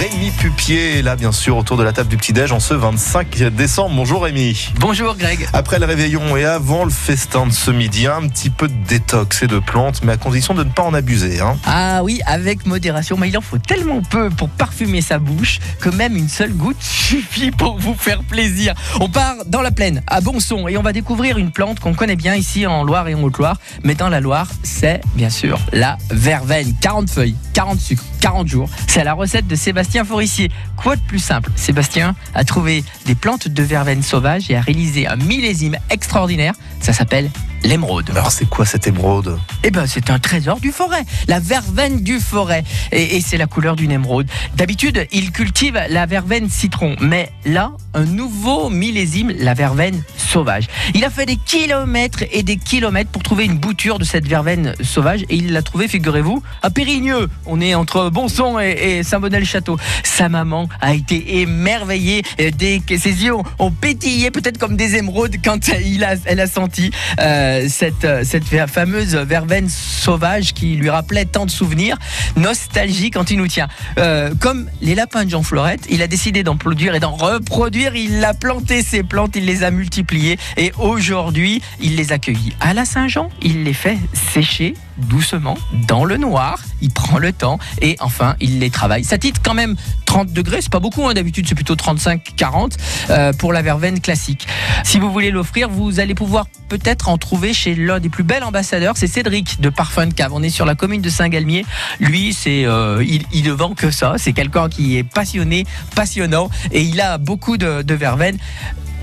Rémi Pupier est là, bien sûr, autour de la table du petit-déj en ce 25 décembre. Bonjour Rémi. Bonjour Greg. Après le réveillon et avant le festin de ce midi, un petit peu de détox et de plantes, mais à condition de ne pas en abuser. Hein. Ah oui, avec modération, mais il en faut tellement peu pour parfumer sa bouche que même une seule goutte suffit pour vous faire plaisir. On part dans la plaine, à Bonson, et on va découvrir une plante qu'on connaît bien ici en Loire et en Haute-Loire, mais dans la Loire, c'est bien sûr la verveine. 40 feuilles, 40 sucres, 40 jours. C'est la recette de Sébastien Forissier. Quoi de plus simple Sébastien a trouvé des plantes de verveine sauvage et a réalisé un millésime extraordinaire? Ça s'appelle l'émeraude. Alors c'est quoi cette émeraude? Eh ben c'est un trésor du forêt, la verveine du forêt. Et, et c'est la couleur d'une émeraude. D'habitude, il cultive la verveine citron, mais là, un nouveau millésime, la verveine Il a fait des kilomètres et des kilomètres pour trouver une bouture de cette verveine sauvage et il l'a trouvé, figurez-vous, à Périgneux. On est entre Bonson et, et Saint-Bonnet-le-Château. Sa maman a été émerveillée dès que ses yeux ont, pétillé, peut-être comme des émeraudes, quand il a, elle a senti euh, cette, cette fameuse verveine sauvage qui lui rappelait tant de souvenirs. Nostalgie quand il nous tient. Euh, comme les lapins de Jean Florette, il a décidé d'en produire et d'en reproduire. Il a planté ses plantes, il les a multipliées et aujourd'hui, il les accueillit à la Saint-Jean. Il les fait sécher doucement dans le noir. Il prend le temps et enfin il les travaille. Ça titre quand même 30 degrés, c'est pas beaucoup, hein, d'habitude c'est plutôt 35-40 euh, pour la verveine classique. Si vous voulez l'offrir, vous allez pouvoir peut-être en trouver chez l'un des plus bels ambassadeurs, c'est Cédric de Parfum de Cave. On est sur la commune de Saint-Galmier. Lui, c'est euh, il, ne vend que ça. C'est quelqu'un qui est passionné, passionnant et il a beaucoup de verveine.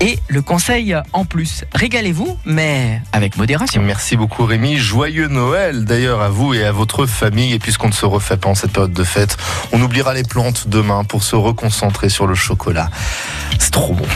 Et le conseil en plus, régalez-vous, mais avec modération. Merci beaucoup Rémi. Joyeux Noël d'ailleurs à vous et à votre famille. Et puisqu'on ne se refait pas en cette période de fête, on oubliera les plantes demain pour se reconcentrer sur le chocolat. C'est trop bon.